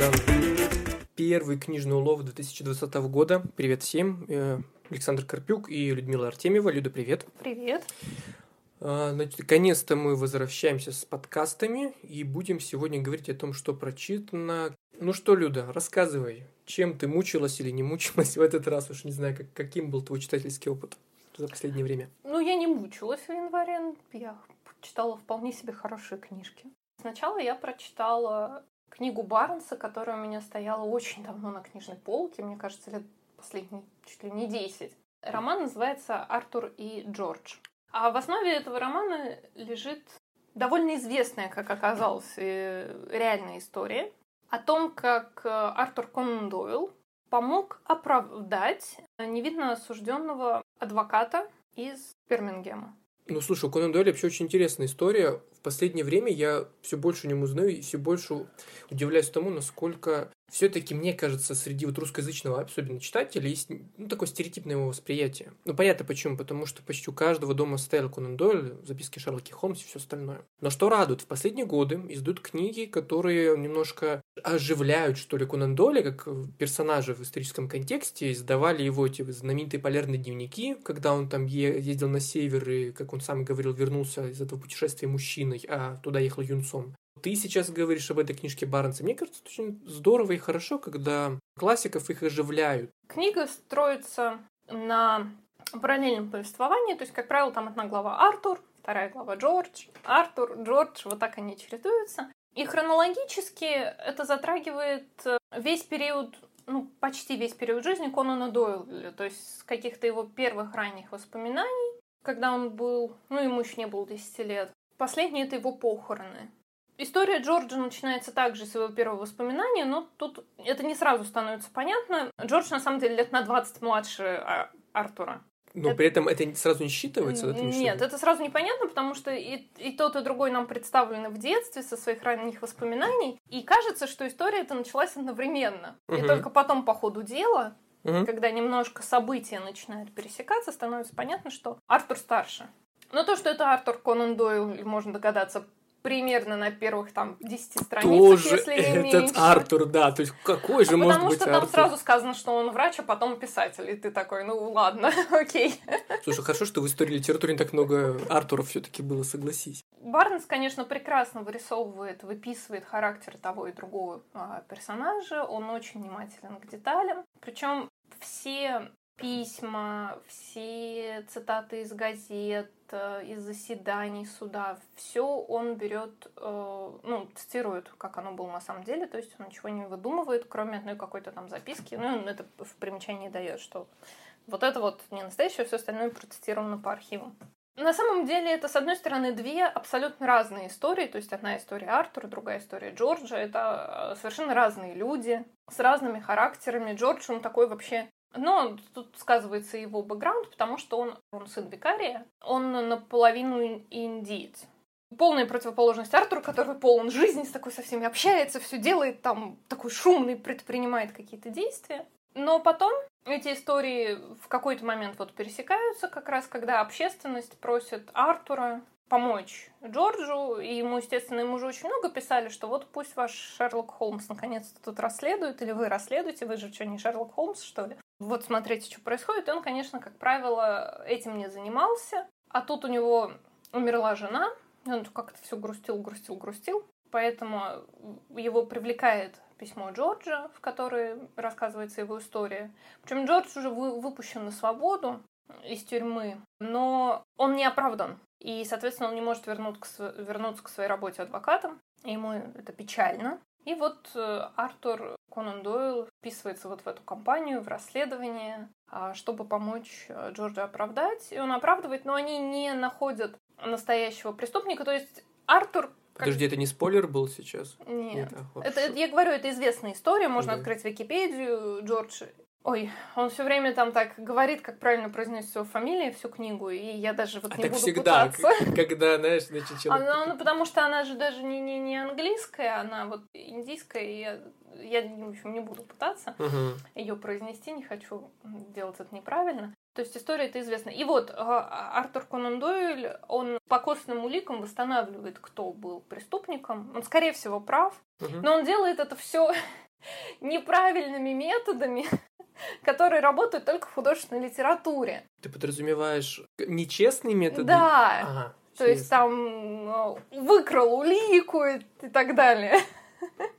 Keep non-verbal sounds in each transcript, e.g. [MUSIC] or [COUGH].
продажи. Первый книжный улов 2020 года. Привет всем. Э, Александр Карпюк и Людмила Артемьева. Люда, привет. Привет. Значит, наконец-то мы возвращаемся с подкастами и будем сегодня говорить о том, что прочитано. Ну что, Люда, рассказывай, чем ты мучилась или не мучилась в этот раз? Уж не знаю, как, каким был твой читательский опыт за последнее время. Ну, я не мучилась в январе. Я читала вполне себе хорошие книжки. Сначала я прочитала книгу Барнса, которая у меня стояла очень давно на книжной полке, мне кажется, лет последние чуть ли не 10. Роман называется «Артур и Джордж». А в основе этого романа лежит довольно известная, как оказалось, э, реальная история о том, как э, Артур Конан Дойл помог оправдать невинно осужденного адвоката из Бирмингема. Ну, слушай, у Конан Дойля вообще очень интересная история. В последнее время я все больше не узнаю и все больше удивляюсь тому, насколько все-таки, мне кажется, среди вот русскоязычного, особенно читателя, есть ну, такое стереотипное его восприятие. Ну, понятно почему, потому что почти у каждого дома стоял Конан Дойль, записки Шерлоки Холмс и все остальное. Но что радует, в последние годы издают книги, которые немножко оживляют, что ли, Конан Дойля, как персонажа в историческом контексте, издавали его эти знаменитые полярные дневники, когда он там ездил на север и, как он сам говорил, вернулся из этого путешествия мужчиной, а туда ехал юнцом. Ты сейчас говоришь об этой книжке Барнса. Мне кажется, это очень здорово и хорошо, когда классиков их оживляют. Книга строится на параллельном повествовании, то есть, как правило, там одна глава Артур, вторая глава Джордж, Артур, Джордж, вот так они чередуются. И хронологически это затрагивает э, весь период, ну, почти весь период жизни Конана Дойля, то есть с каких-то его первых ранних воспоминаний, когда он был, ну, ему еще не было 10 лет. Последние — это его похороны. История Джорджа начинается также с его первого воспоминания, но тут это не сразу становится понятно. Джордж, на самом деле, лет на 20 младше а, Артура. Но это... при этом это сразу не считывается? Не Нет, это сразу непонятно, потому что и, и тот, и другой нам представлены в детстве со своих ранних воспоминаний. И кажется, что история эта началась одновременно. Угу. И только потом по ходу дела, угу. когда немножко события начинают пересекаться, становится понятно, что Артур старше. Но то, что это Артур Конан Дойл, можно догадаться примерно на первых там 10 страницах, Тоже если не этот меньше. Артур, да, то есть какой же а может потому быть что Артур? там сразу сказано, что он врач, а потом писатель, и ты такой, ну ладно, [LAUGHS] окей. Слушай, хорошо, что в истории литературы не так много Артуров все таки было, согласись. Барнс, конечно, прекрасно вырисовывает, выписывает характер того и другого а, персонажа, он очень внимателен к деталям, причем все письма, все цитаты из газет, из заседаний суда, все он берет, э, ну, цитирует, как оно было на самом деле, то есть он ничего не выдумывает, кроме одной какой-то там записки, ну, он это в примечании дает, что вот это вот не настоящее, все остальное процитировано по архивам. На самом деле это, с одной стороны, две абсолютно разные истории. То есть одна история Артура, другая история Джорджа. Это э, совершенно разные люди с разными характерами. Джордж, он такой вообще но тут сказывается его бэкграунд, потому что он, он сын викария, он наполовину индиец. Полная противоположность Артуру, который полон жизни, с такой со всеми общается, все делает, там такой шумный, предпринимает какие-то действия. Но потом эти истории в какой-то момент вот пересекаются, как раз когда общественность просит Артура помочь Джорджу, и ему, естественно, ему уже очень много писали, что вот пусть ваш Шерлок Холмс наконец-то тут расследует, или вы расследуете, вы же что, не Шерлок Холмс, что ли? Вот смотрите, что происходит. И он, конечно, как правило, этим не занимался. А тут у него умерла жена, и он как-то все грустил, грустил, грустил. Поэтому его привлекает письмо Джорджа, в которое рассказывается его история. Причем Джордж уже выпущен на свободу из тюрьмы, но он не оправдан. И, соответственно, он не может вернуться к, вернуться к своей работе адвокатом. Ему это печально. И вот э, Артур Конан Дойл вписывается вот в эту компанию, в расследование, а, чтобы помочь э, Джорджу оправдать. И он оправдывает, но они не находят настоящего преступника. То есть Артур Подожди, это не спойлер был сейчас? Нет. Нет а, это, я говорю, это известная история. Можно да. открыть Википедию. Джордж Ой, он все время там так говорит, как правильно произносить его фамилию, всю книгу, и я даже вот а не так буду всегда, пытаться. когда, знаешь, значит, человек... Она, ну, потому что она же даже не, не, не английская, она вот индийская, и я, я в общем, не буду пытаться угу. ее произнести, не хочу делать это неправильно. То есть история это известна. И вот а, Артур Конан Дойль, он по костным уликам восстанавливает, кто был преступником. Он, скорее всего, прав, угу. но он делает это все [LAUGHS] неправильными методами, [LAUGHS] которые работают только в художественной литературе. Ты подразумеваешь нечестные методы? Да. Ага, То есть там э, выкрал улику и, и так далее. [LAUGHS]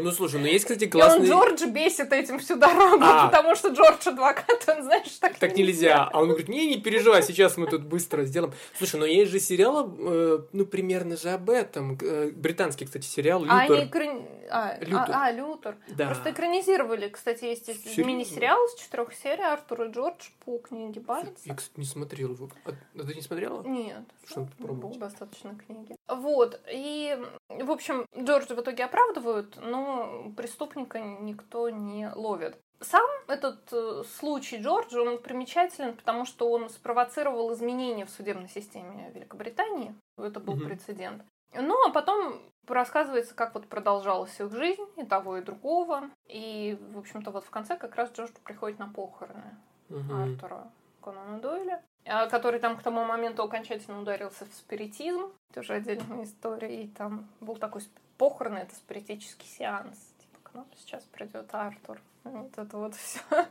Ну, слушай, ну есть, кстати, И он классный... Джорджа бесит этим всю дорогу, А. потому что Джордж адвокат, он, знаешь, так, Так нельзя. А он говорит, не, не переживай, сейчас мы тут быстро сделаем. Слушай, но есть же сериал, э, ну, примерно же об этом. Э, британский, кстати, сериал А «Лютер». они экрани- а, Лютер. а, а, Лютер. Да. Просто экранизировали, кстати, есть Серьезно? мини-сериал с четырех серий Артур и Джордж по книге Барнса. Я, кстати, не смотрел его. А а ты не смотрела? Нет, Что надо ну, попробовать? было достаточно книги. Вот, и, в общем, Джорджа в итоге оправдывают, но преступника никто не ловит. Сам этот э, случай Джорджа, он примечателен, потому что он спровоцировал изменения в судебной системе Великобритании. Это был Мгм. прецедент. Ну, а потом рассказывается, как вот продолжалась их жизнь, и того, и другого. И, в общем-то, вот в конце как раз Джордж приходит на похороны Мгм. Артура Конана Дойля, который там к тому моменту окончательно ударился в спиритизм. Тоже отдельная история. И там был такой похороны, это спиритический сеанс. Типа, к нам сейчас придет Артур. Вот это вот все. [LAUGHS]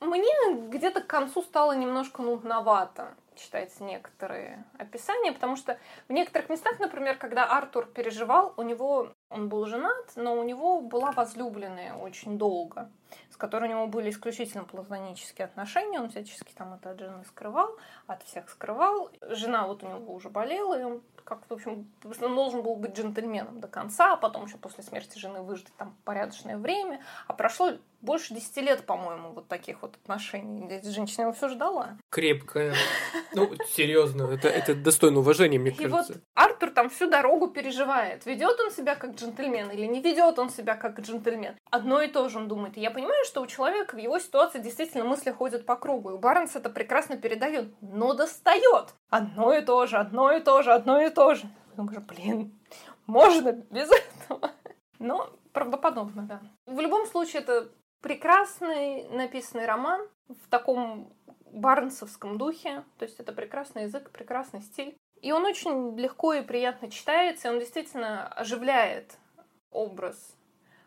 Мне где-то к концу стало немножко нудновато читать некоторые описания, потому что в некоторых местах, например, когда Артур переживал, у него он был женат, но у него была возлюбленная очень долго, с которой у него были исключительно платонические отношения, он всячески там это от жены скрывал, от всех скрывал. Жена вот у него уже болела, и он как в общем, он должен был быть джентльменом до конца, а потом еще после смерти жены выждать там порядочное время. А прошло больше десяти лет, по-моему, вот таких вот отношений. Эта женщина его все ждала. Крепкая. Ну, серьезно, это, это достойно уважения, мне И кажется. вот Артур там всю дорогу переживает, ведет он себя как джентльмен или не ведет он себя как джентльмен. Одно и то же он думает. И я понимаю, что у человека в его ситуации действительно мысли ходят по кругу. И Барнс это прекрасно передает, но достает. Одно и то же, одно и то же, одно и то же. Он говорит, блин, можно без этого. Но правдоподобно, да. В любом случае, это прекрасный написанный роман в таком барнсовском духе. То есть это прекрасный язык, прекрасный стиль. И он очень легко и приятно читается, и он действительно оживляет образ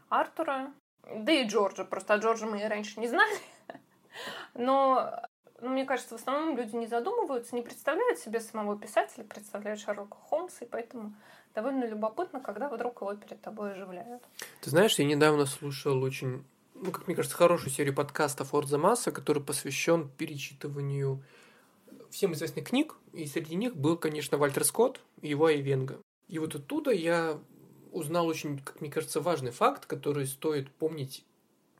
Артура, да и Джорджа. Просто о Джорджа мы и раньше не знали. [LAUGHS] Но, ну, мне кажется, в основном люди не задумываются, не представляют себе самого писателя, представляют Шерлока Холмса, и поэтому довольно любопытно, когда вдруг его перед тобой оживляют. Ты знаешь, я недавно слушал очень, ну, как мне кажется, хорошую серию подкастов Орза Масса, который посвящен перечитыванию всем известных книг, и среди них был, конечно, Вальтер Скотт и его Айвенга. И вот оттуда я узнал очень, как мне кажется, важный факт, который стоит помнить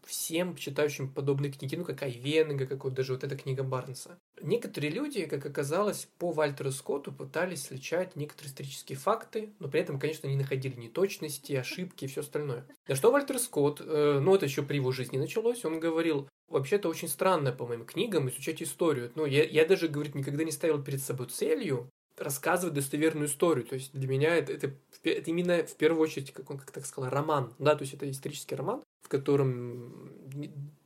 всем читающим подобные книги, ну, как Айвенга, как вот даже вот эта книга Барнса. Некоторые люди, как оказалось, по Вальтеру Скотту пытались сличать некоторые исторические факты, но при этом, конечно, не находили неточности, ошибки и все остальное. Да что Вальтер Скотт, э, ну, это еще при его жизни началось, он говорил, вообще-то очень странно по моим книгам изучать историю. Ну, я, я даже, говорит, никогда не ставил перед собой целью рассказывать достоверную историю. То есть для меня это, это, это именно в первую очередь, как он как так сказал, роман. Да, то есть это исторический роман, в котором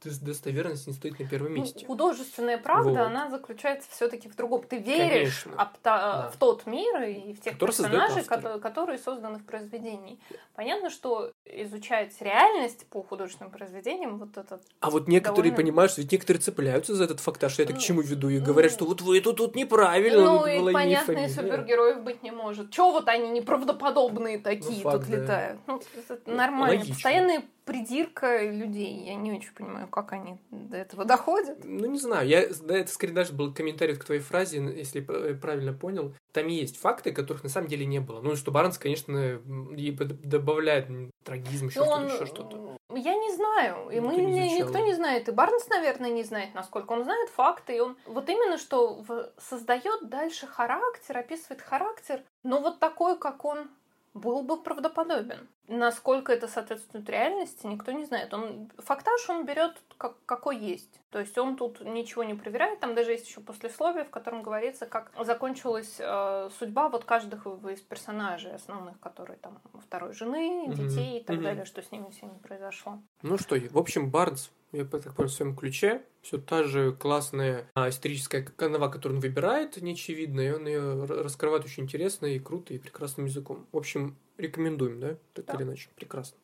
достоверность не стоит на первом месте. Ну, художественная правда, Вот. она заключается все-таки в другом. Ты веришь Конечно. об та- Да. в тот мир и в тех Который персонажей, кото- которые созданы в произведении. Понятно, что изучать реальность по художественным произведениям, вот этот А вот некоторые, довольно- понимаешь, ведь некоторые цепляются за этот фактаж. Я это к Ну, чему веду? И говорят, ну, что вот вы это тут неправильно. Ну, вот и понятно, и супергероев быть не может. Чего вот они неправдоподобные такие факт, тут да. летают? Ну, это нормально. логично. Постоянная придирка людей. Я не очень понимаю, как они до этого доходят. Ну, не знаю, я, да, это скорее даже был комментарий к твоей фразе, если п- правильно понял. Там есть факты, которых на самом деле не было. Ну, что Барнс, конечно, и добавляет трагизм, еще Ну, что-то, он... еще что-то. Я не знаю. И Ну, мы не никто не знает. И Барнс, наверное, не знает, насколько. Он знает факты. И он вот именно что создает дальше характер, описывает характер, но вот такой, как он был бы правдоподобен. Насколько это соответствует реальности, никто не знает. Он фактаж он берет как, какой есть. То есть он тут ничего не проверяет. Там даже есть еще послесловие, в котором говорится, как закончилась э, судьба вот каждого из персонажей основных, которые там второй жены, детей и так Мгм. далее, что с ними всеми произошло. Ну что, в общем, Барнс, я так понял, в своем ключе, все та же классная а, историческая канава, которую он выбирает, неочевидная, и он ее раскрывает очень интересно и круто, и прекрасным языком. В общем, рекомендуем, да? Так Да. или иначе, прекрасно.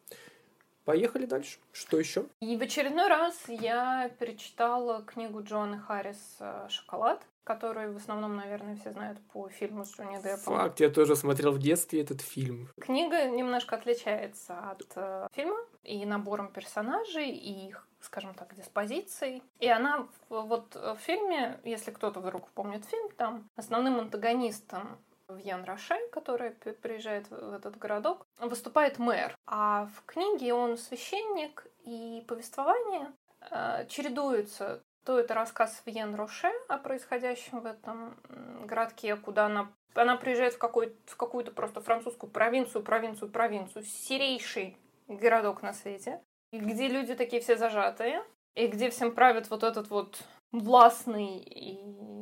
Поехали дальше. Что еще? И в очередной раз я перечитала книгу Джона Харрис э, «Шоколад», которую в основном, наверное, все знают по фильму с Джонни Деппом. Факт, я тоже смотрел в детстве этот фильм. Книга немножко отличается от э, фильма и набором персонажей, и их скажем так, диспозицией. И она вот в фильме, если кто-то вдруг помнит фильм, там основным антагонистом в Ян Роше, который приезжает в этот городок, выступает мэр. А в книге он священник, и повествование э, чередуется. То это рассказ в Ян Роше о происходящем в этом городке, куда она она приезжает в, какой, в какую-то просто французскую провинцию, провинцию, провинцию, серейший городок на свете, где люди такие все зажатые, и где всем правит вот этот вот властный и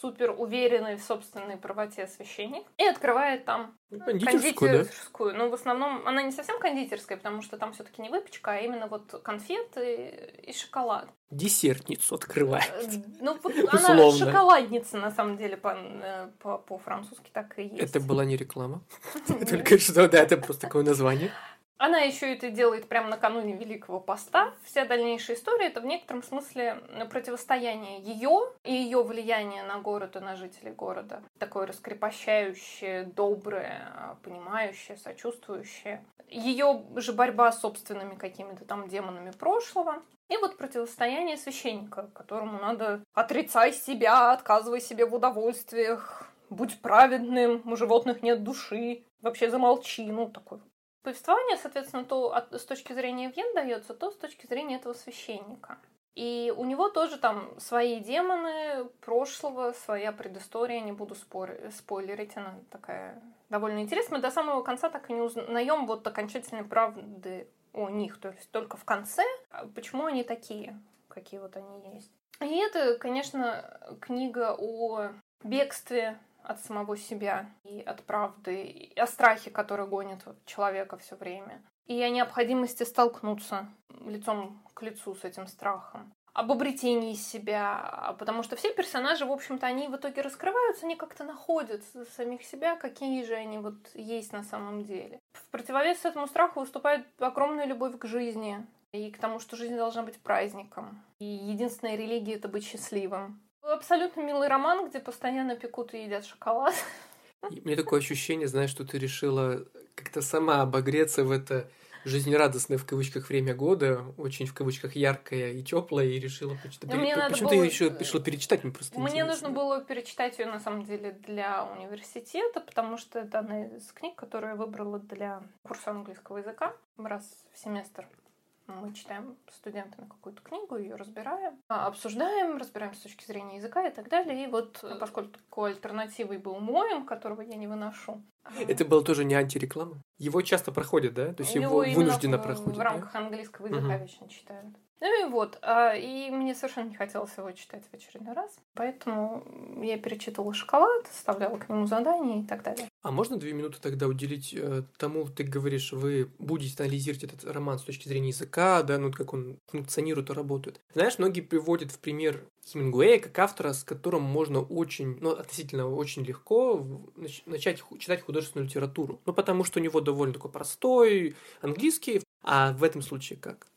супер уверенный в собственной правоте священник и открывает там кондитерскую, кондитерскую. Да? Но в основном она не совсем кондитерская, потому что там все-таки не выпечка, а именно вот конфеты и шоколад. Десертницу открывает. Э, ну, [LAUGHS] она шоколадница, на самом деле, э, по- по-французски так и есть. Это была не реклама. [LAUGHS] Только что, да, это просто такое название. Она еще это делает прямо накануне Великого Поста. Вся дальнейшая история это в некотором смысле противостояние ее и ее влияние на город и на жителей города. Такое раскрепощающее, доброе, понимающее, сочувствующее. Ее же борьба с собственными какими-то там демонами прошлого. И вот противостояние священника, которому надо отрицай себя, отказывай себе в удовольствиях, будь праведным, у животных нет души, вообще замолчи, ну такой повествование, соответственно, то с точки зрения Вен дается, то с точки зрения этого священника. И у него тоже там свои демоны прошлого, своя предыстория, не буду спор... спойлерить, она такая довольно интересная. Мы до самого конца так и не узнаем вот окончательной правды о них, то есть только в конце, а почему они такие, какие вот они есть. И это, конечно, книга о бегстве от самого себя и от правды, и о страхе, который гонит человека все время, и о необходимости столкнуться лицом к лицу с этим страхом об обретении себя, потому что все персонажи, в общем-то, они в итоге раскрываются, они как-то находят самих себя, какие же они вот есть на самом деле. В противовес этому страху выступает огромная любовь к жизни и к тому, что жизнь должна быть праздником. И единственная религия — это быть счастливым. Абсолютно милый роман, где постоянно пекут и едят шоколад. И мне такое ощущение, знаешь, что ты решила как-то сама обогреться в это жизнерадостное в кавычках время года, очень в кавычках яркое и теплое, и решила почитать. Мне Почему надо ты было... ее еще решила перечитать? Мне просто Мне интересно. нужно было перечитать ее на самом деле для университета, потому что это одна из книг, которую я выбрала для курса английского языка раз в семестр мы читаем студентами какую-то книгу, ее разбираем, а, обсуждаем, разбираем с точки зрения языка и так далее. И вот э, поскольку альтернативой был моем, которого я не выношу. Это было тоже не антиреклама? Его часто проходят, да? То есть его, его вынужденно в, проходят. В рамках да? английского языка угу. вечно читают. Ну и вот, а, и мне совершенно не хотелось его читать в очередной раз, поэтому я перечитывала «Шоколад», составляла к нему задания и так далее. А можно две минуты тогда уделить э, тому, ты говоришь, вы будете анализировать этот роман с точки зрения языка, да, ну как он функционирует и работает. Знаешь, многие приводят в пример Хемингуэя как автора, с которым можно очень, ну, относительно очень легко начать читать художественную литературу. Ну, потому что у него довольно такой простой английский, а в этом случае как?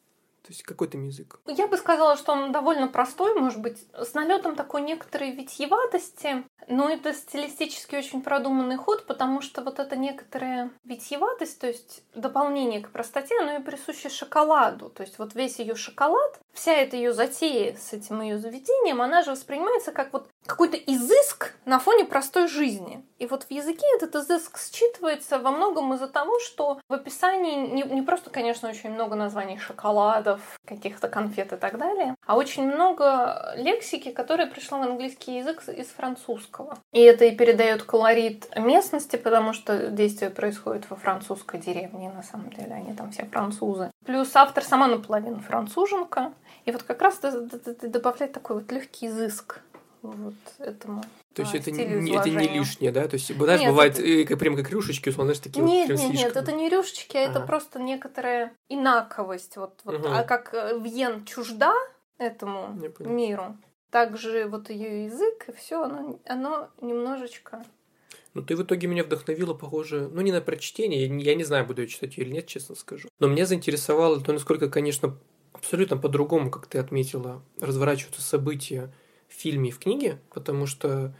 То есть какой там язык? Я бы сказала, что он довольно простой, может быть, с налетом такой некоторой витьеватости, но это стилистически очень продуманный ход, потому что вот эта некоторая витьеватость, то есть дополнение к простоте, оно и присуще шоколаду. То есть вот весь ее шоколад, вся эта ее затея с этим ее заведением, она же воспринимается как вот какой-то изыск на фоне простой жизни. И вот в языке этот изыск считывается во многом из-за того, что в описании не, не просто, конечно, очень много названий шоколадов, каких-то конфет и так далее, а очень много лексики, которая пришла в английский язык из французского. И это и передает колорит местности, потому что действие происходит во французской деревне, на самом деле, они там все французы. Плюс автор сама наполовину француженка, и вот как раз добавляет такой вот легкий изыск вот этому. То есть а, это, не, это не лишнее, да? То есть, знаешь, нет, бывает это... как, прям как рюшечки, условно, знаешь, такие нет, вот Нет, нет, нет, это не рюшечки, а это просто некоторая инаковость. Вот, вот. Угу. А как э, Вьен чужда этому миру, также вот ее язык и все, оно, оно немножечко Но ты в итоге меня вдохновила, похоже, ну не на прочтение, я не, я не знаю, буду я читать ее или нет, честно скажу. Но меня заинтересовало то, насколько, конечно, абсолютно по-другому, как ты отметила, разворачиваются события фильме и в книге, потому что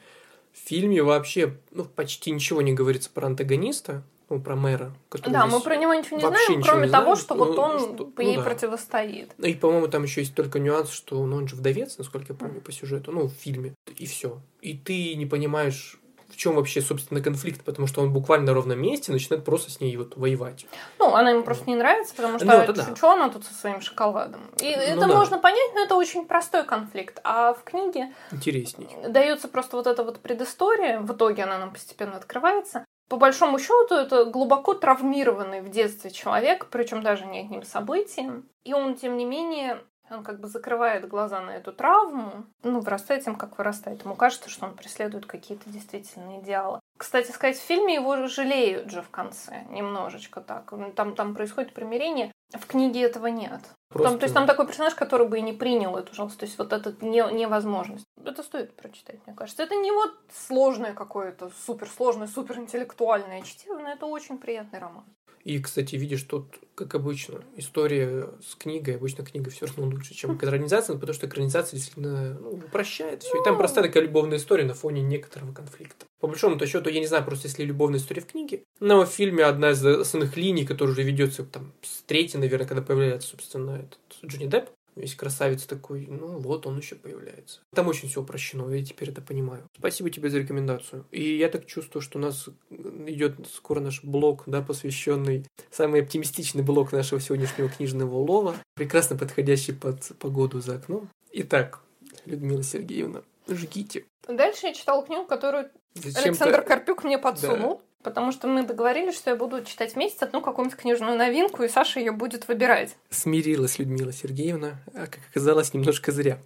в фильме вообще ну, почти ничего не говорится про антагониста, ну, про мэра. Да, мы про него ничего не знаем, кроме не того, знаем, что ну, вот он что, ей ну, да. противостоит. И, по-моему, там еще есть только нюанс, что ну, он же вдовец, насколько я помню, по сюжету, ну, в фильме, и все. И ты не понимаешь, в чем вообще, собственно, конфликт, потому что он буквально на ровном месте начинает просто с ней вот воевать. Ну, она ему просто не нравится, потому что ну, это да. что она тут со своим шоколадом. И ну, это да. можно понять, но это очень простой конфликт. А в книге интересней дается просто вот эта вот предыстория, в итоге она нам постепенно открывается, по большому счету, это глубоко травмированный в детстве человек, причем даже не одним событием. И он, тем не менее, он как бы закрывает глаза на эту травму, ну, вырастает тем, как вырастает. Ему кажется, что он преследует какие-то действительно идеалы. Кстати сказать, в фильме его жалеют же в конце, немножечко так. Там, там происходит примирение. В книге этого нет. Просто... Там, то есть там такой персонаж, который бы и не принял эту жалость. То есть вот эта не, невозможность. Это стоит прочитать, мне кажется. Это не вот сложное какое-то, суперсложное, суперинтеллектуальное чтиво, но это очень приятный роман. И, кстати, видишь, тут, как обычно, история с книгой, обычно книга все равно лучше, чем [LAUGHS] экранизация, потому что экранизация действительно ну, упрощает все. И там простая такая любовная история на фоне некоторого конфликта. По большому-то счету, я не знаю, просто если любовная история в книге, но в фильме одна из основных линий, которая уже ведется там с третьей, наверное, когда появляется, собственно, этот Джонни Депп, Весь красавец такой, ну вот он еще появляется. Там очень все упрощено, я теперь это понимаю. Спасибо тебе за рекомендацию. И я так чувствую, что у нас идет скоро наш блог, да, посвященный самый оптимистичный блог нашего сегодняшнего книжного улова, прекрасно подходящий под погоду за окном. Итак, Людмила Сергеевна, жгите. Дальше я читала книгу, которую Александр Карпюк мне подсунул. Да. Потому что мы договорились, что я буду читать в месяц одну какую-нибудь книжную новинку, и Саша ее будет выбирать. Смирилась Людмила Сергеевна, а как оказалось, немножко зря.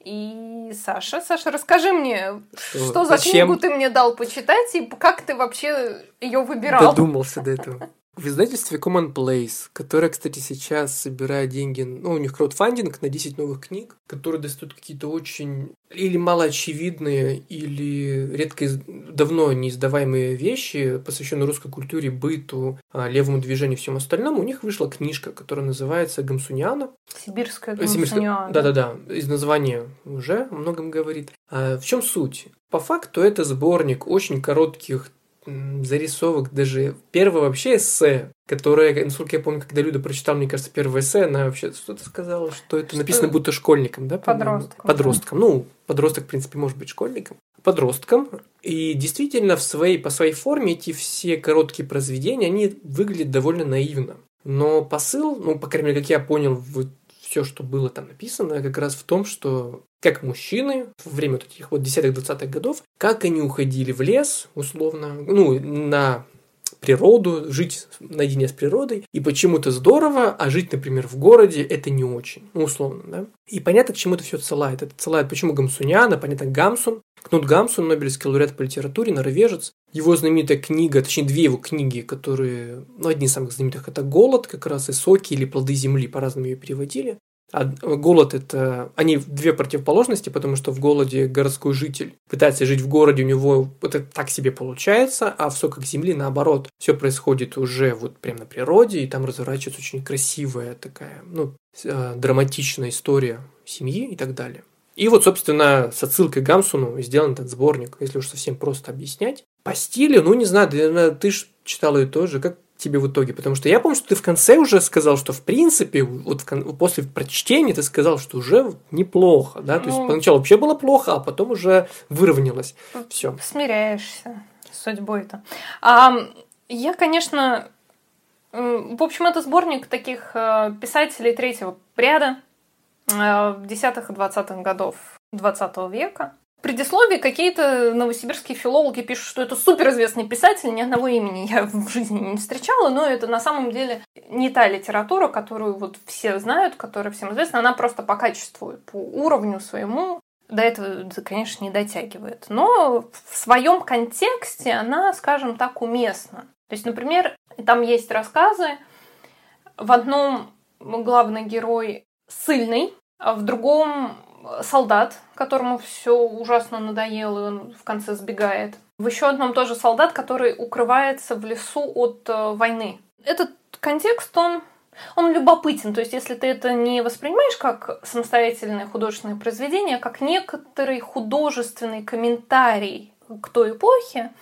И Саша, Саша, расскажи мне, что, что за Зачем? книгу ты мне дал почитать и как ты вообще ее выбирал? Додумался до этого в издательстве Common Place, которое, кстати, сейчас собирает деньги, ну, у них краудфандинг на 10 новых книг, которые достают какие-то очень или малоочевидные, или редко давно не издаваемые вещи, посвященные русской культуре, быту, а, левому движению и всем остальному. У них вышла книжка, которая называется «Гамсуниана». Сибирская Гамсуниана. Да-да-да, из названия уже о многом говорит. А в чем суть? По факту это сборник очень коротких зарисовок, даже первое вообще эссе, которое, насколько я помню, когда Люда прочитала, мне кажется, первое эссе, она вообще что-то сказала, что это что? написано будто школьником, да? Подростком. Подростком. Да. Ну, подросток, в принципе, может быть школьником. Подростком. И действительно, в своей, по своей форме эти все короткие произведения, они выглядят довольно наивно. Но посыл, ну, по крайней мере, как я понял, все, что было там написано, как раз в том, что как мужчины во время вот этих вот десятых двадцатых годов, как они уходили в лес, условно, ну, на природу, жить наедине с природой, и почему-то здорово, а жить, например, в городе это не очень, ну, условно, да. И понятно, к чему это все отсылает. Это отсылает, почему Гамсуняна, понятно, Гамсун, Кнут Гамсун, Нобелевский лауреат по литературе, норвежец. Его знаменитая книга, точнее, две его книги, которые, ну, одни из самых знаменитых, это «Голод», как раз, и «Соки» или «Плоды земли», по-разному ее переводили. А голод это... Они две противоположности, потому что в голоде городской житель пытается жить в городе, у него это так себе получается, а в соках земли наоборот. Все происходит уже вот прямо на природе, и там разворачивается очень красивая такая, ну, э, драматичная история семьи и так далее. И вот, собственно, с отсылкой Гамсуну сделан этот сборник, если уж совсем просто объяснять. По стилю, ну, не знаю, ты же читал ее тоже, как тебе в итоге? Потому что я помню, что ты в конце уже сказал, что в принципе, вот в, после прочтения ты сказал, что уже неплохо, да? То есть ну, поначалу вообще было плохо, а потом уже выровнялось. Все. Смиряешься с судьбой-то. А, я, конечно, в общем, это сборник таких э, писателей третьего ряда э, десятых и двадцатых годов двадцатого века предисловии какие-то новосибирские филологи пишут, что это суперизвестный писатель, ни одного имени я в жизни не встречала, но это на самом деле не та литература, которую вот все знают, которая всем известна, она просто по качеству, по уровню своему до этого, конечно, не дотягивает. Но в своем контексте она, скажем так, уместна. То есть, например, там есть рассказы, в одном главный герой сильный, а в другом солдат, которому все ужасно надоело, и он в конце сбегает. В еще одном тоже солдат, который укрывается в лесу от э, войны. Этот контекст, он он любопытен. То есть, если ты это не воспринимаешь как самостоятельное художественное произведение, а как некоторый художественный комментарий к той эпохе,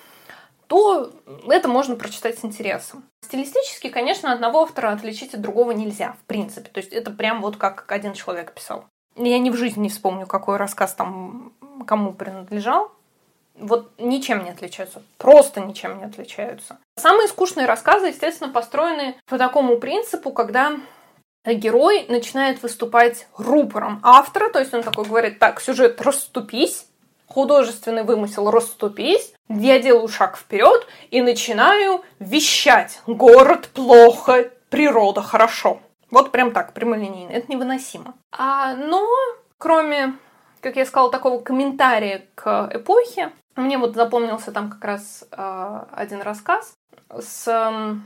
то это можно прочитать с интересом. Стилистически, конечно, одного автора отличить от другого нельзя, в принципе. То есть это прям вот как один человек писал. Я ни в жизни не вспомню, какой рассказ там кому принадлежал. Вот ничем не отличаются. Просто ничем не отличаются. Самые скучные рассказы, естественно, построены по такому принципу, когда герой начинает выступать рупором автора, то есть он такой говорит, так, сюжет, расступись, художественный вымысел, расступись, я делаю шаг вперед и начинаю вещать. Город плохо, природа хорошо. Вот прям так, прямолинейно. Это невыносимо. А, но, кроме, как я сказала, такого комментария к эпохе, мне вот запомнился там как раз э, один рассказ с э,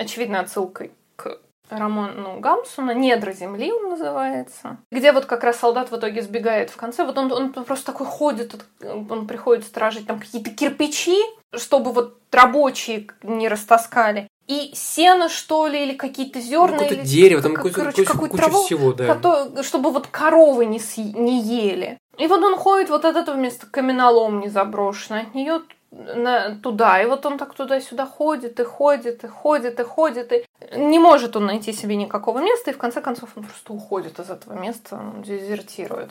очевидной отсылкой к роману Гамсуна «Недра земли» он называется, где вот как раз солдат в итоге сбегает в конце. Вот он, он просто такой ходит, он приходит стражить там какие-то кирпичи, чтобы вот рабочие не растаскали. И сено, что ли, или какие-то зерна. Какое-то или, дерево, там как, короче, какую-то куча траву, всего, да. Который, чтобы вот коровы не, съ... не ели. И вот он ходит вот от этого места каменолом не заброшенный, от нее на, туда. И вот он так туда-сюда ходит и ходит, и ходит, и ходит. И не может он найти себе никакого места, и в конце концов он просто уходит из этого места, он дезертирует.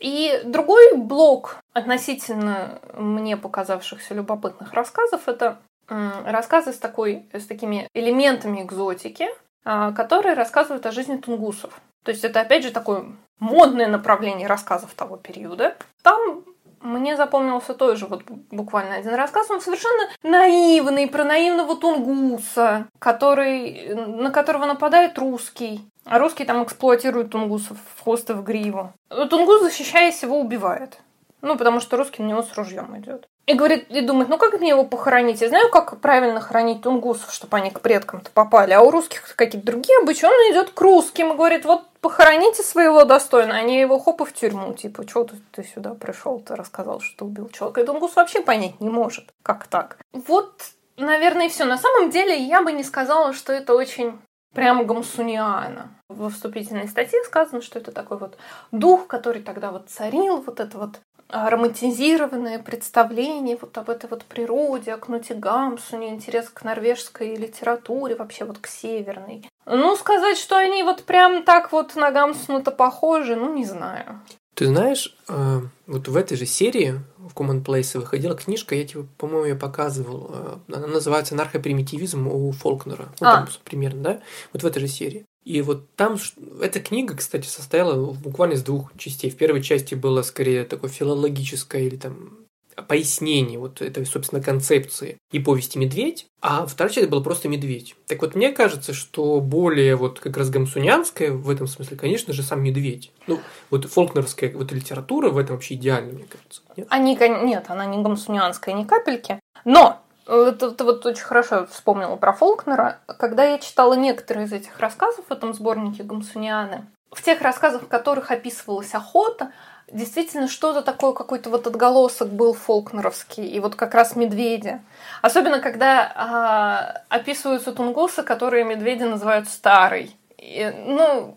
И другой блок относительно мне показавшихся любопытных рассказов это рассказы с, такой, с такими элементами экзотики, а, которые рассказывают о жизни тунгусов. То есть это, опять же, такое модное направление рассказов того периода. Там мне запомнился тоже вот буквально один рассказ. Он совершенно наивный, про наивного тунгуса, который, на которого нападает русский. А русский там эксплуатирует тунгусов в хвост и в гриву. Тунгус, защищаясь, его убивает. Ну, потому что русский на него с ружьем идет. И говорит, и думает, ну как мне его похоронить? Я знаю, как правильно хоронить тунгусов, чтобы они к предкам-то попали. А у русских какие-то другие обычаи. Он идет к русским и говорит, вот похороните своего достойно. Они его хоп и в тюрьму. Типа, что ты, ты сюда пришел, ты рассказал, что убил человека. И тунгус вообще понять не может, как так. Вот, наверное, и все. На самом деле, я бы не сказала, что это очень прямо гамсуниана. Во вступительной статье сказано, что это такой вот дух, который тогда вот царил, вот это вот романтизированное представление вот об этой вот природе, о Кнуте Гамсуне, интерес к норвежской литературе, вообще вот к северной. Ну, сказать, что они вот прям так вот на Гамсуна-то похожи, ну, не знаю. Ты знаешь, э, вот в этой же серии в Common Place выходила книжка, я тебе, по-моему, ее показывал. Э, она называется «Нархопримитивизм» у Фолкнера. Вот а. там примерно, да? Вот в этой же серии. И вот там эта книга, кстати, состояла буквально из двух частей. В первой части было скорее такое филологическое или там пояснение вот этой, собственно, концепции и повести «Медведь», а вторая часть была просто «Медведь». Так вот, мне кажется, что более вот как раз гамсунианская в этом смысле, конечно же, сам «Медведь». Ну, вот фолкнеровская вот литература в этом вообще идеальна, мне кажется. Нет, Они, нет она не гамсунианская ни капельки. Но ты, ты вот очень хорошо вспомнила про Фолкнера. Когда я читала некоторые из этих рассказов в этом сборнике Гамсунианы, в тех рассказах, в которых описывалась охота, действительно что-то такое, какой-то вот отголосок был фолкнеровский, и вот как раз медведи. Особенно, когда а, описываются тунгусы, которые медведи называют старый. И, ну,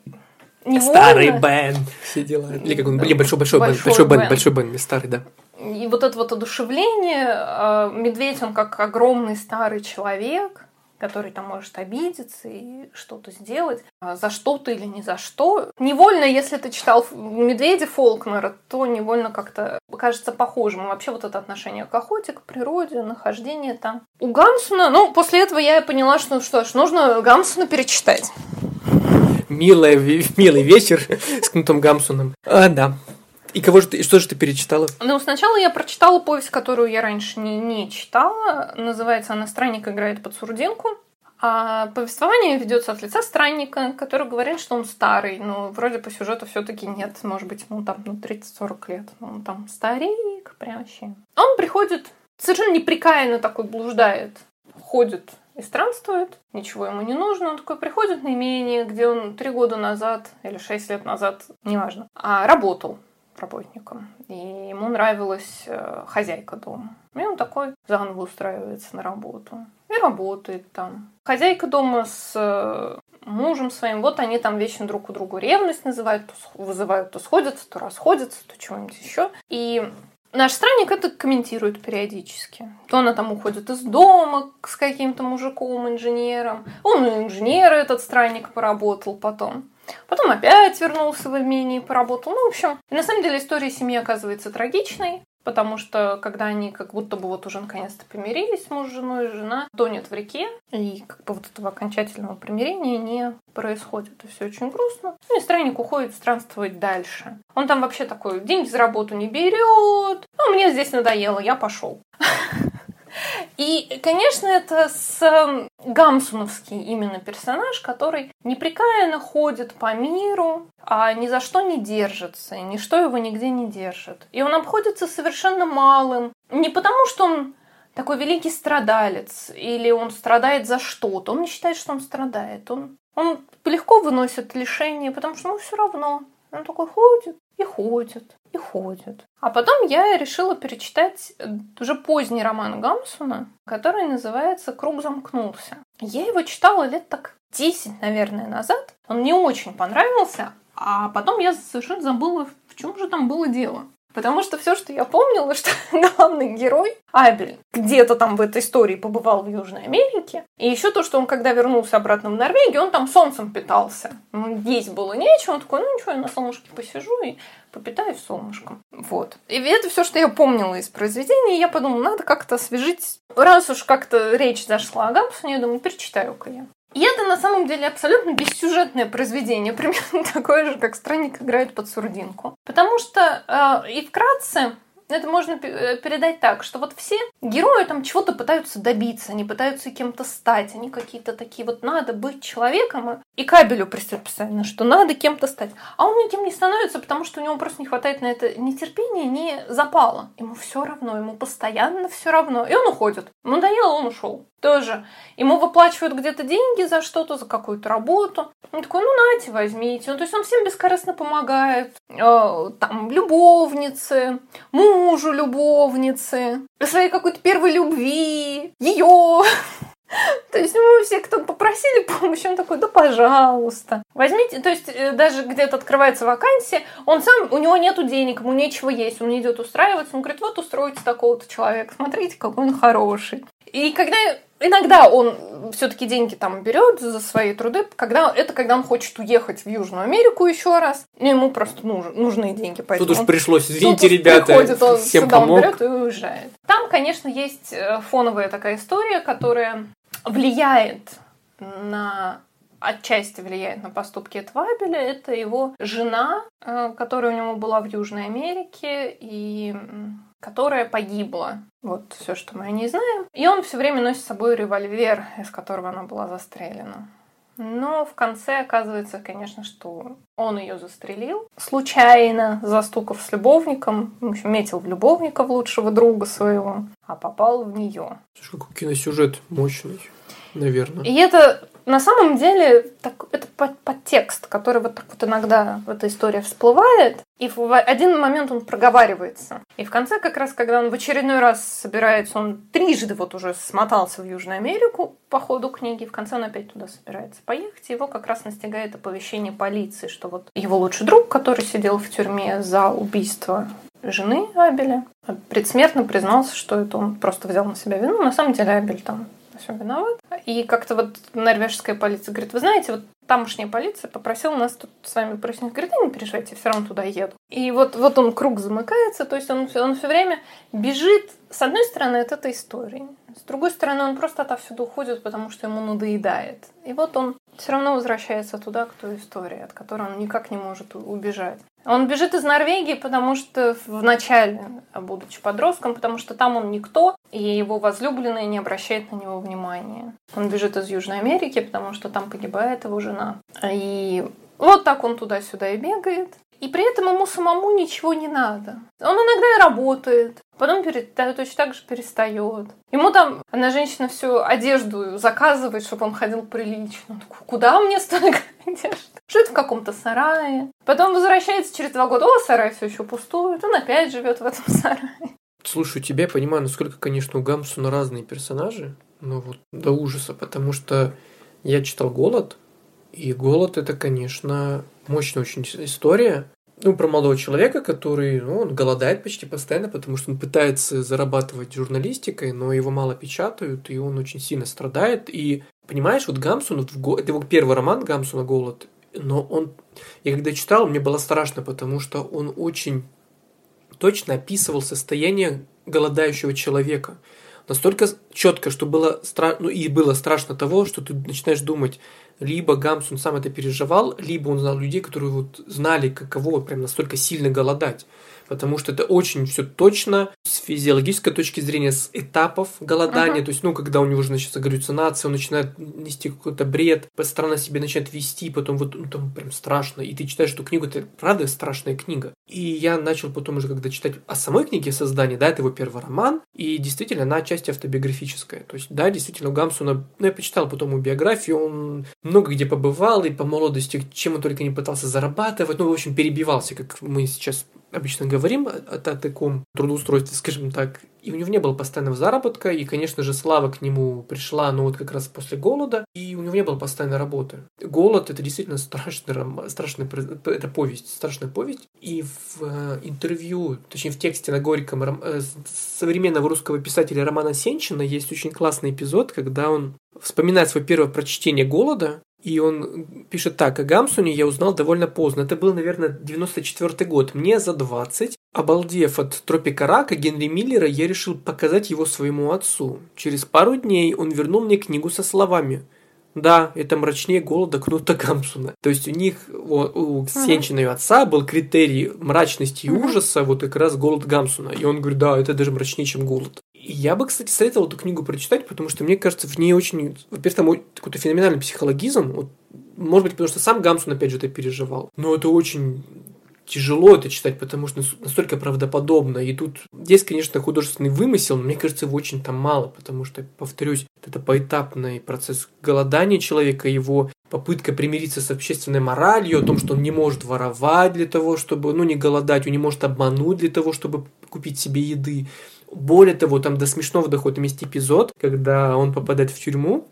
невольно... Старый Бен, все дела. Или как он, или большой-большой Бен, большой Бен, большой Бен, старый, да. И вот это вот одушевление, а, медведь, он как огромный старый человек, который там может обидеться и что-то сделать, а за что-то или не за что. Невольно, если ты читал «Медведя» Фолкнера, то невольно как-то кажется похожим. Вообще вот это отношение к охоте, к природе, нахождение там. У Гамсуна, ну, после этого я поняла, что, что ж, нужно Гамсуна перечитать. Милая, милый вечер [LAUGHS] с Кнутом Гамсуном. А, да. И кого же ты, что же ты перечитала? Ну, сначала я прочитала повесть, которую я раньше не, не читала. Называется она «Странник играет под сурдинку». А повествование ведется от лица странника, который говорит, что он старый. Ну, вроде по сюжету все-таки нет. Может быть, ему там ну, 30-40 лет. Но он там старик прям вообще. Он приходит, совершенно неприкаянно такой блуждает, ходит и странствует, ничего ему не нужно. Он такой приходит на имение, где он три года назад или шесть лет назад, неважно, а работал работником. И ему нравилась э, хозяйка дома. И он такой заново устраивается на работу. И работает там. Хозяйка дома с э, мужем своим, вот они там вечно друг у друга ревность называют, то вызывают, то сходятся, то расходятся, то чего-нибудь еще. И Наш странник это комментирует периодически. То она там уходит из дома с каким-то мужиком, инженером. Он инженер этот странник поработал потом. Потом опять вернулся в имение и поработал. Ну, в общем, на самом деле история семьи оказывается трагичной потому что когда они как будто бы вот уже наконец-то помирились, муж с женой, жена тонет в реке, и как бы вот этого окончательного примирения не происходит. И все очень грустно. Ну и странник уходит странствовать дальше. Он там вообще такой, деньги за работу не берет. Ну, мне здесь надоело, я пошел. [LAUGHS] И, конечно, это с эм, Гамсуновский именно персонаж, который непрекаянно ходит по миру, а ни за что не держится, и ничто его нигде не держит. И он обходится совершенно малым. Не потому, что он такой великий страдалец, или он страдает за что-то. Он не считает, что он страдает. Он, он легко выносит лишение, потому что ему все равно. Он такой ходит и ходит и ходит. А потом я решила перечитать уже поздний роман Гамсуна, который называется «Круг замкнулся». Я его читала лет так 10, наверное, назад. Он мне очень понравился, а потом я совершенно забыла, в чем же там было дело. Потому что все, что я помнила, [LAUGHS] что главный герой Абель где-то там в этой истории побывал в Южной Америке. И еще то, что он, когда вернулся обратно в Норвегию, он там солнцем питался. Ему есть было нечего. Он такой, ну ничего, я на солнышке посижу и попитаюсь солнышком. Вот. И это все, что я помнила из произведения. И я подумала, надо как-то освежить. Раз уж как-то речь зашла о Гамсуне, я думаю, перечитаю-ка я. И это на самом деле абсолютно бессюжетное произведение, [LAUGHS] примерно такое же, как странник играет под сурдинку. Потому что э, и вкратце это можно э, передать так, что вот все герои там чего-то пытаются добиться, они пытаются кем-то стать, они какие-то такие вот надо быть человеком, и кабелю предписано, что надо кем-то стать. А он никем не становится, потому что у него просто не хватает на это ни терпения, ни запала. Ему все равно, ему постоянно все равно. И он уходит. Надоело, он ушел. Тоже. Ему выплачивают где-то деньги за что-то, за какую-то работу. Он такой, ну нате, возьмите. Ну, то есть он всем бескорыстно помогает. Э, там, любовницы, мужу любовницы, своей какой-то первой любви, ее. [LAUGHS] То есть мы все, кто попросили помощи, он такой, да пожалуйста. Возьмите, то есть э, даже где-то открывается вакансия, он сам, у него нету денег, ему нечего есть, он идет устраиваться, он говорит, вот устроите такого-то человека, смотрите, какой он хороший. И когда иногда он все-таки деньги там берет за свои труды, когда это когда он хочет уехать в Южную Америку еще раз, ну ему просто нужны, нужны деньги, поэтому тут уж пришлось, извините, ребята, приходит, он всем сюда помог. он берет и уезжает. Там, конечно, есть э, фоновая такая история, которая влияет на отчасти влияет на поступки этого Абеля, это его жена, э, которая у него была в Южной Америке и которая погибла. Вот все, что мы о ней знаем. И он все время носит с собой револьвер, из которого она была застрелена. Но в конце оказывается, конечно, что он ее застрелил. Случайно, застукав с любовником, в общем, метил в любовника, в лучшего друга своего, а попал в нее. Слушай, какой киносюжет мощный наверное. И это на самом деле так, это подтекст, который вот так вот иногда в этой истории всплывает, и в один момент он проговаривается. И в конце, как раз, когда он в очередной раз собирается, он трижды вот уже смотался в Южную Америку по ходу книги, в конце он опять туда собирается поехать, его как раз настигает оповещение полиции, что вот его лучший друг, который сидел в тюрьме за убийство жены Абеля, предсмертно признался, что это он просто взял на себя вину. На самом деле Абель там всем виноват. И как-то вот норвежская полиция говорит, вы знаете, вот тамошняя полиция попросила нас тут с вами прояснить. Говорит, не переживайте, все равно туда еду. И вот, вот он круг замыкается, то есть он, он все время бежит, с одной стороны, от этой истории. С другой стороны, он просто отовсюду уходит, потому что ему надоедает. И вот он все равно возвращается туда, к той истории, от которой он никак не может убежать. Он бежит из Норвегии, потому что в начале, будучи подростком, потому что там он никто, и его возлюбленная не обращает на него внимания. Он бежит из Южной Америки, потому что там погибает его жена. И вот так он туда-сюда и бегает. И при этом ему самому ничего не надо. Он иногда и работает, потом перед, точно так же перестает. Ему там, одна женщина всю одежду заказывает, чтобы он ходил прилично. Куда мне столько [LAUGHS] одежды? Живет в каком-то сарае. Потом возвращается через два года, о, сарай все еще пустует. Он опять живет в этом [LAUGHS] сарае. Слушай, тебя понимаю, насколько, конечно, у Гамсуна разные персонажи, но вот до ужаса, потому что я читал «Голод», и «Голод» — это, конечно, мощная очень история, ну, про молодого человека, который, ну, он голодает почти постоянно, потому что он пытается зарабатывать журналистикой, но его мало печатают, и он очень сильно страдает. И, понимаешь, вот Гамсун, вот это его первый роман Гамсуна «Голод», но он, я когда читал, мне было страшно, потому что он очень точно описывал состояние голодающего человека. Настолько четко, что было страшно, ну и было страшно того, что ты начинаешь думать, либо Гамсун сам это переживал, либо он знал людей, которые вот знали, каково прям настолько сильно голодать потому что это очень все точно с физиологической точки зрения, с этапов голодания, uh-huh. то есть, ну, когда у него уже начинается галлюцинация, он начинает нести какой-то бред, странно себе начинает вести, потом вот, ну, там прям страшно, и ты читаешь эту книгу, это правда страшная книга. И я начал потом уже, когда читать о самой книге создания, да, это его первый роман, и действительно, она отчасти автобиографическая, то есть, да, действительно, у Гамсуна, ну, я почитал потом его биографию, он много где побывал, и по молодости, чем он только не пытался зарабатывать, ну, в общем, перебивался, как мы сейчас обычно говорим о, о таком трудоустройстве, скажем так, и у него не было постоянного заработка, и, конечно же, слава к нему пришла, ну, вот как раз после голода, и у него не было постоянной работы. Голод — это действительно страшный, страшный, это повесть, страшная повесть, и в э, интервью, точнее, в тексте на Горьком э, современного русского писателя Романа Сенчина есть очень классный эпизод, когда он вспоминает свое первое прочтение «Голода», и он пишет так, о Гамсуне я узнал довольно поздно. Это был, наверное, 94 год. Мне за 20. Обалдев от тропика рака Генри Миллера, я решил показать его своему отцу. Через пару дней он вернул мне книгу со словами да, это мрачнее голода Кнута Гамсуна. То есть у них, у, у Сенчина и отца был критерий мрачности и ужаса, вот как раз голод Гамсуна. И он говорит, да, это даже мрачнее, чем голод. Я бы, кстати, советовал эту книгу прочитать, потому что мне кажется, в ней очень, во-первых, там какой-то феноменальный психологизм. Вот, может быть, потому что сам Гамсун, опять же, это переживал. Но это очень тяжело это читать, потому что настолько правдоподобно. И тут есть, конечно, художественный вымысел, но мне кажется, его очень там мало, потому что, повторюсь, это поэтапный процесс голодания человека, его попытка примириться с общественной моралью, о том, что он не может воровать для того, чтобы, ну, не голодать, он не может обмануть для того, чтобы купить себе еды. Более того, там до смешного доходит. Там есть эпизод, когда он попадает в тюрьму,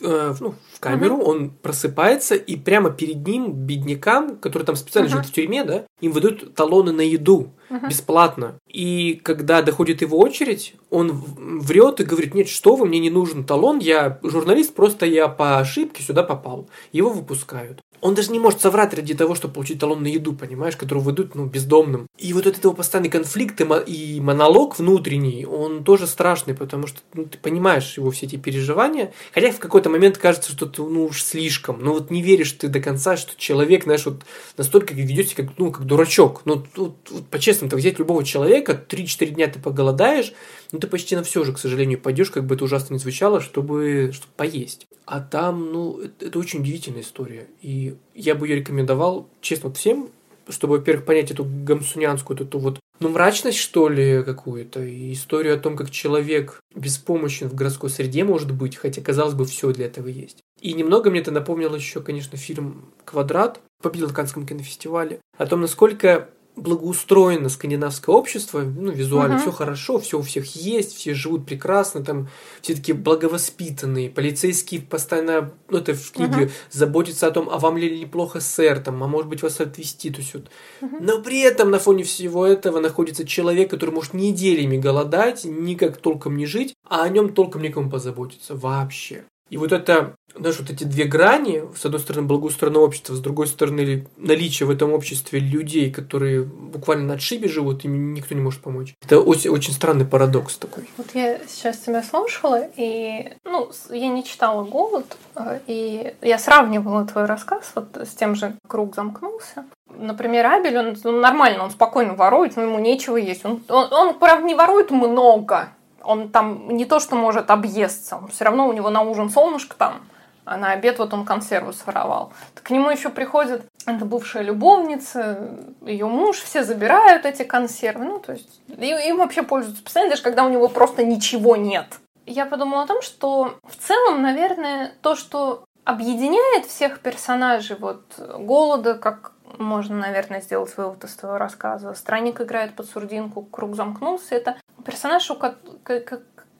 э, ну, в камеру, uh-huh. он просыпается, и прямо перед ним беднякам, которые там специально uh-huh. живут в тюрьме, да, им выдают талоны на еду uh-huh. бесплатно. И когда доходит его очередь, он врет и говорит, нет, что вы, мне не нужен талон, я журналист, просто я по ошибке сюда попал. Его выпускают. Он даже не может соврать ради того, чтобы получить талон на еду, понимаешь, которую выдают, ну, бездомным. И вот этот его постоянный конфликт и монолог внутренний, он тоже страшный, потому что, ну, ты понимаешь его все эти переживания. Хотя в какой-то момент кажется, что ты, ну, уж слишком. Но вот не веришь ты до конца, что человек, знаешь, вот настолько ведет себя как, ну, как дурачок. Ну, тут, тут по-честному, так взять любого человека, 3-4 дня ты поголодаешь, ну, ты почти на все же, к сожалению, пойдешь, как бы это ужасно не звучало, чтобы, чтобы поесть. А там, ну, это, это очень удивительная история. И я бы ее рекомендовал, честно, вот всем, чтобы, во-первых, понять эту гамсунянскую, эту вот, ну, мрачность, что ли, какую-то, и историю о том, как человек беспомощен в городской среде может быть, хотя, казалось бы, все для этого есть. И немного мне это напомнило еще, конечно, фильм «Квадрат», победил в Канском кинофестивале, о том, насколько благоустроено скандинавское общество, ну, визуально uh-huh. все хорошо, все у всех есть, все живут прекрасно, там все такие благовоспитанные, полицейские постоянно, ну, это в книге, uh-huh. заботятся о том, а вам ли неплохо, сэр, там, а может быть вас отвезти, то есть вот. Uh-huh. Но при этом на фоне всего этого находится человек, который может неделями голодать, никак толком не жить, а о нем толком никому позаботиться вообще. И вот это, знаешь, вот эти две грани, с одной стороны, благоустроенное общество, с другой стороны, наличие в этом обществе людей, которые буквально на отшибе живут, им никто не может помочь. Это очень, очень странный парадокс такой. Вот я сейчас тебя слушала, и, ну, я не читала «Голод», э, и я сравнивала твой рассказ вот с тем же «Круг замкнулся». Например, Абель, он, он нормально, он спокойно ворует, но ему нечего есть. Он, он, он правда, не ворует много, он там не то, что может объесться, все равно у него на ужин солнышко там, а на обед вот он консерву своровал. К нему еще приходит это бывшая любовница, ее муж, все забирают эти консервы, ну, то есть им вообще пользуются постоянно, даже когда у него просто ничего нет. Я подумала о том, что в целом, наверное, то, что объединяет всех персонажей, вот голода, как можно, наверное, сделать вывод из твоего рассказа. Странник играет под сурдинку, круг замкнулся. Это персонаж, у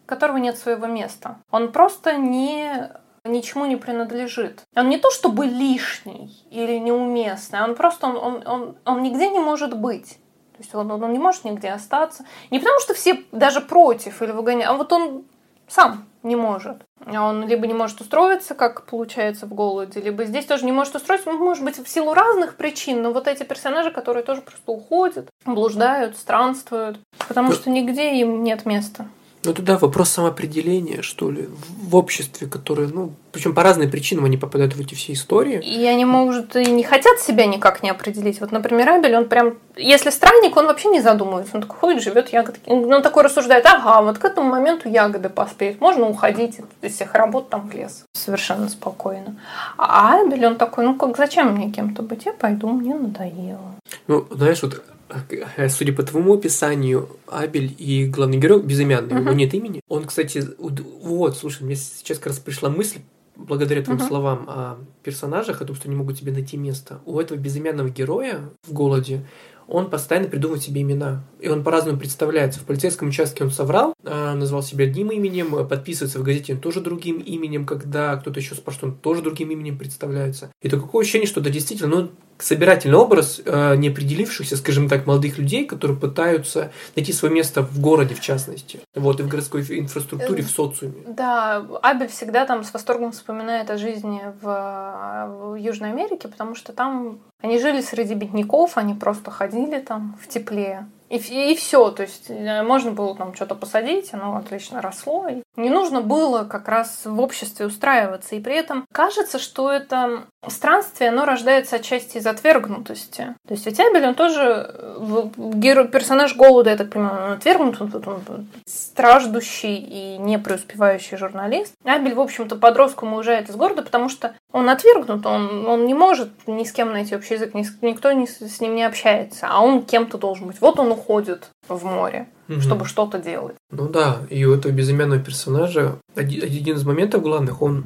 которого нет своего места. Он просто не ничему не принадлежит. Он не то чтобы лишний или неуместный, он просто он, он, он, он нигде не может быть. То есть он, он не может нигде остаться. Не потому что все даже против или выгоняют, а вот он сам не может. А он либо не может устроиться, как получается в голоде, либо здесь тоже не может устроиться, ну, может быть, в силу разных причин, но вот эти персонажи, которые тоже просто уходят, блуждают, странствуют, потому что нигде им нет места. Ну, туда вопрос самоопределения, что ли, в обществе, которое, ну, причем по разным причинам они попадают в эти все истории. И они, может, и не хотят себя никак не определить. Вот, например, Абель, он прям, если странник, он вообще не задумывается. Он такой ходит, живет ягодки. Он такой рассуждает, ага, вот к этому моменту ягоды поспеют. Можно уходить из всех работ там в лес. Совершенно спокойно. А Абель, он такой, ну как, зачем мне кем-то быть? Я пойду, мне надоело. Ну, знаешь, вот судя по твоему описанию, Абель и главный герой безымянный, uh-huh. у него нет имени. Он, кстати, вот, слушай, мне сейчас как раз пришла мысль, благодаря твоим uh-huh. словам о персонажах, о том, что они могут себе найти место. У этого безымянного героя в голоде он постоянно придумывает себе имена. И он по-разному представляется. В полицейском участке он соврал, а, назвал себя одним именем, подписывается в газете он тоже другим именем, когда кто-то еще спрашивает, он тоже другим именем представляется. И такое ощущение, что да, действительно, ну, собирательный образ э, неопределившихся, скажем так, молодых людей, которые пытаются найти свое место в городе, в частности, вот, и в городской инфраструктуре, в социуме. Да, Абель всегда там с восторгом вспоминает о жизни в, в Южной Америке, потому что там они жили среди бедняков, они просто ходили там в тепле. И, и, и все, то есть э, можно было там что-то посадить, оно отлично росло. И не нужно было как раз в обществе устраиваться. И при этом кажется, что это странствие, оно рождается отчасти из отвергнутости. То есть ведь Абель, он тоже э, персонаж голода, я так понимаю, он отвергнут, он, он, он страждущий и не преуспевающий журналист. Абель, в общем-то, подростком уезжает из города, потому что он отвергнут, он, он не может ни с кем найти общий язык, никто не, с ним не общается, а он кем-то должен быть. Вот он уходит в море, угу. чтобы что-то делать. Ну да, и у этого безымянного персонажа один, один из моментов главных, он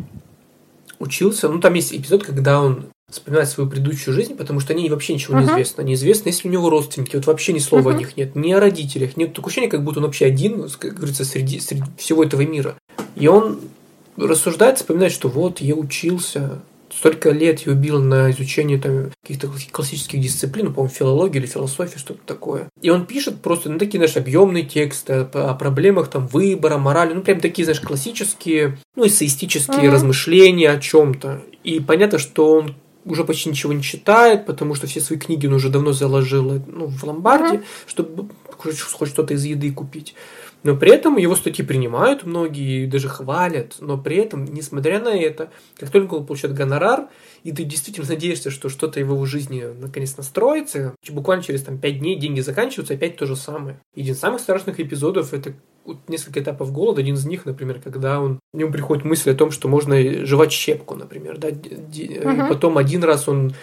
учился, ну там есть эпизод, когда он вспоминать свою предыдущую жизнь, потому что они вообще ничего uh-huh. не известно. Неизвестно, если у него родственники, вот вообще ни слова uh-huh. о них нет, ни о родителях, нет такое ощущение, как будто он вообще один, как говорится, среди, среди всего этого мира. И он рассуждает, вспоминает, что вот я учился, столько лет я убил на изучение там, каких-то классических дисциплин, ну, по-моему, филологии или философии, что-то такое. И он пишет просто ну, такие, знаешь, объемные тексты о, о проблемах там выбора, морали, ну, прям такие, знаешь, классические, ну, эссеистические mm-hmm. размышления о чем-то. И понятно, что он уже почти ничего не читает, потому что все свои книги он уже давно заложил ну, в ломбарде, mm-hmm. чтобы хоть что-то из еды купить. Но при этом его статьи принимают многие, даже хвалят. Но при этом, несмотря на это, как только он получает гонорар, и ты действительно надеешься, что что-то в его жизни наконец настроится, буквально через там, 5 дней деньги заканчиваются, опять то же самое. Один из самых страшных эпизодов это вот несколько этапов голода. Один из них, например, когда он, к нему приходит мысль о том, что можно жевать щепку, например. Да? Uh-huh. И потом один раз он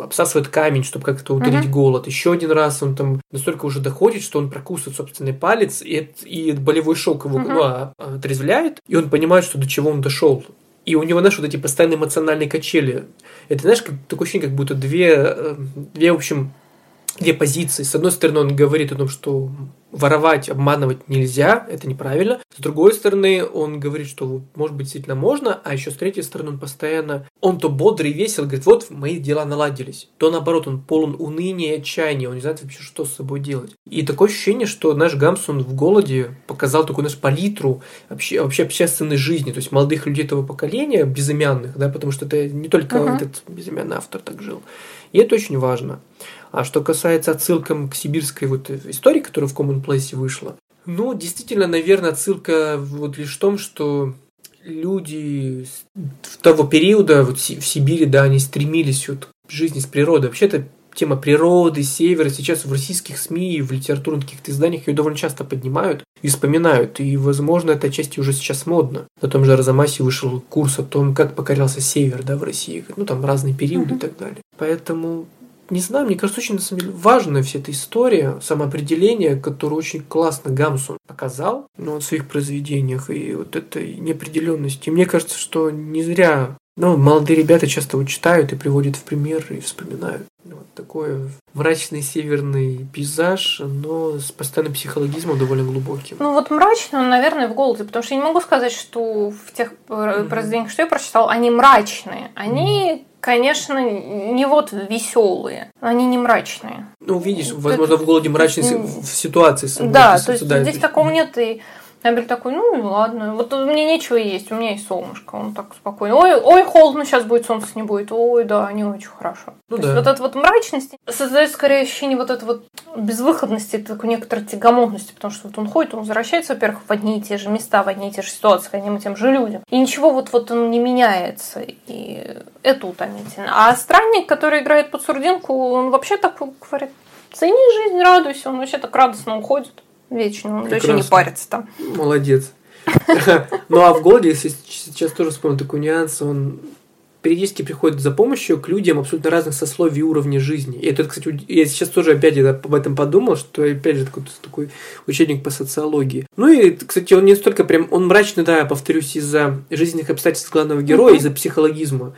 обсасывает камень, чтобы как-то утолить uh-huh. голод. Еще один раз он там настолько уже доходит, что он прокусывает собственный палец, и, и болевой шок его uh-huh. ну, а, отрезвляет, и он понимает, что до чего он дошел. И у него, знаешь, вот эти постоянные эмоциональные качели. Это, знаешь, как, такое ощущение, как будто две, э, две, в общем, две позиции. С одной стороны, он говорит о том, что воровать, обманывать нельзя, это неправильно. С другой стороны, он говорит, что может быть действительно можно, а еще с третьей стороны, он постоянно, он то бодрый и весел, говорит, вот мои дела наладились. То наоборот, он полон уныния и отчаяния, он не знает вообще, что с собой делать. И такое ощущение, что наш Гамсон в голоде показал такую нашу палитру вообще, вообще общественной жизни, то есть молодых людей этого поколения, безымянных, да, потому что это не только uh-huh. этот безымянный автор так жил. И это очень важно. А что касается отсылкам к сибирской вот истории, которая в Common Place вышла, ну, действительно, наверное, отсылка вот лишь в том, что люди того периода вот в Сибири, да, они стремились вот к жизни с природой. Вообще-то тема природы, севера сейчас в российских СМИ и в литературных каких-то изданиях ее довольно часто поднимают и вспоминают. И, возможно, это отчасти уже сейчас модно. На том же Арзамасе вышел курс о том, как покорялся север да, в России. Ну, там разные периоды mm-hmm. и так далее. Поэтому не знаю, мне кажется, очень на самом деле важная вся эта история, самоопределение, которое очень классно Гамсун показал ну, в своих произведениях, и вот этой неопределенности. И мне кажется, что не зря ну, молодые ребята часто вот читают и приводят в пример и вспоминают. Такой мрачный северный пейзаж, но с постоянным психологизмом довольно глубоким. Ну вот мрачный он, наверное, в голоде, потому что я не могу сказать, что в тех mm-hmm. произведениях, что я прочитала, они мрачные. Они mm-hmm конечно, не вот веселые, они не мрачные. Ну, видишь, возможно, в голоде мрачные в ситуации. Да, то есть здесь такого нет, и Набель такой, ну ладно, вот мне нечего есть, у меня есть солнышко. Он так спокойно. Ой, ой, холодно, сейчас будет солнце, не будет. Ой, да, не очень хорошо. Ну, То да. есть вот эта вот мрачность создает скорее ощущение вот этой вот безвыходности, такой некоторой тягомотности, потому что вот он ходит, он возвращается, во-первых, в одни и те же места, в одни и те же ситуации, к одним и тем же людям. И ничего вот, вот он не меняется. И это утомительно. А странник, который играет под сурдинку, он вообще так говорит, цени жизнь, радуйся, он вообще так радостно уходит вечно, он вообще не парится там. Молодец. [LAUGHS] Ну а в голоде, если сейчас тоже вспомню такой нюанс, он периодически приходит за помощью к людям абсолютно разных сословий и уровней жизни. И это, кстати, я сейчас тоже опять об этом подумал, что опять же такой, такой учебник по социологии. Ну и, кстати, он не столько прям, он мрачный, да, повторюсь, из-за жизненных обстоятельств главного героя, из-за психологизма.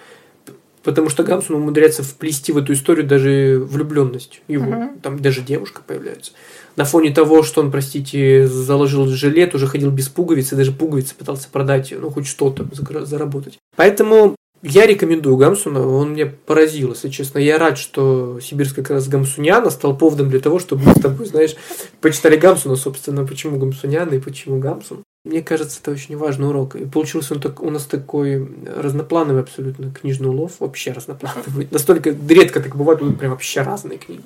Потому что Гамсун умудряется вплести в эту историю даже влюбленность его. Uh-huh. Там даже девушка появляется на фоне того, что он, простите, заложил жилет, уже ходил без пуговиц, и даже пуговицы пытался продать, ну, хоть что-то заработать. Поэтому я рекомендую Гамсуна, он мне поразил, если честно. Я рад, что сибирская как раз Гамсуняна стал поводом для того, чтобы мы с тобой, знаешь, почитали Гамсуна, собственно, почему Гамсуняна и почему Гамсун. Мне кажется, это очень важный урок. И получился он так, у нас такой разноплановый абсолютно книжный улов, вообще разноплановый. [LAUGHS] Настолько редко так бывает, будут прям вообще разные книги.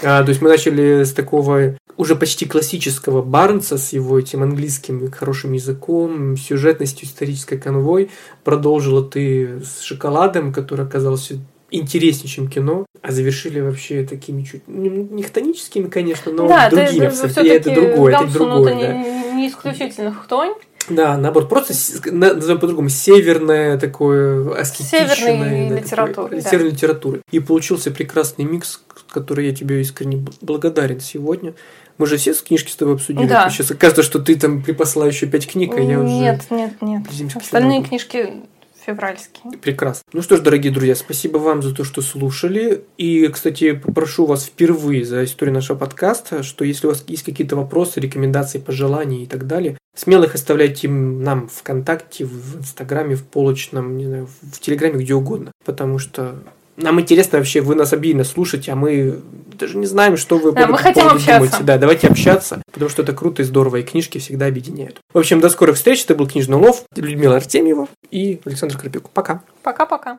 А, то есть мы начали с такого уже почти классического Барнса с его этим английским хорошим языком, сюжетностью, исторической конвой. Продолжила ты с шоколадом, который оказался интереснее, чем кино, а завершили вообще такими чуть не, не хтоническими, конечно, но да, другими абсолютно. Это, это другое, это другое. Да. не, не исключительно хтонь. Да, наоборот, просто назовем по-другому северное такое аскетичное. Северной да, литературы. Да. Северной литературы. И получился прекрасный микс, который я тебе искренне благодарен сегодня. Мы же все книжки с тобой обсудили. Да. Сейчас оказывается, что ты там припасла еще пять книг, а я уже... Нет, нет, нет. Остальные книжки февральские. Прекрасно. Ну что ж, дорогие друзья, спасибо вам за то, что слушали. И, кстати, попрошу вас впервые за историю нашего подкаста, что если у вас есть какие-то вопросы, рекомендации, пожелания и так далее, смело их оставляйте нам в ВКонтакте, в Инстаграме, в Полочном, не знаю, в Телеграме, где угодно. Потому что нам интересно вообще, вы нас обильно слушаете, а мы даже не знаем, что вы да, по мы хотим общаться. думаете. Да, давайте общаться, потому что это круто и здорово, и книжки всегда объединяют. В общем, до скорых встреч. Это был Книжный улов. Людмила Артемьева и Александр Карпюк. Пока. Пока-пока.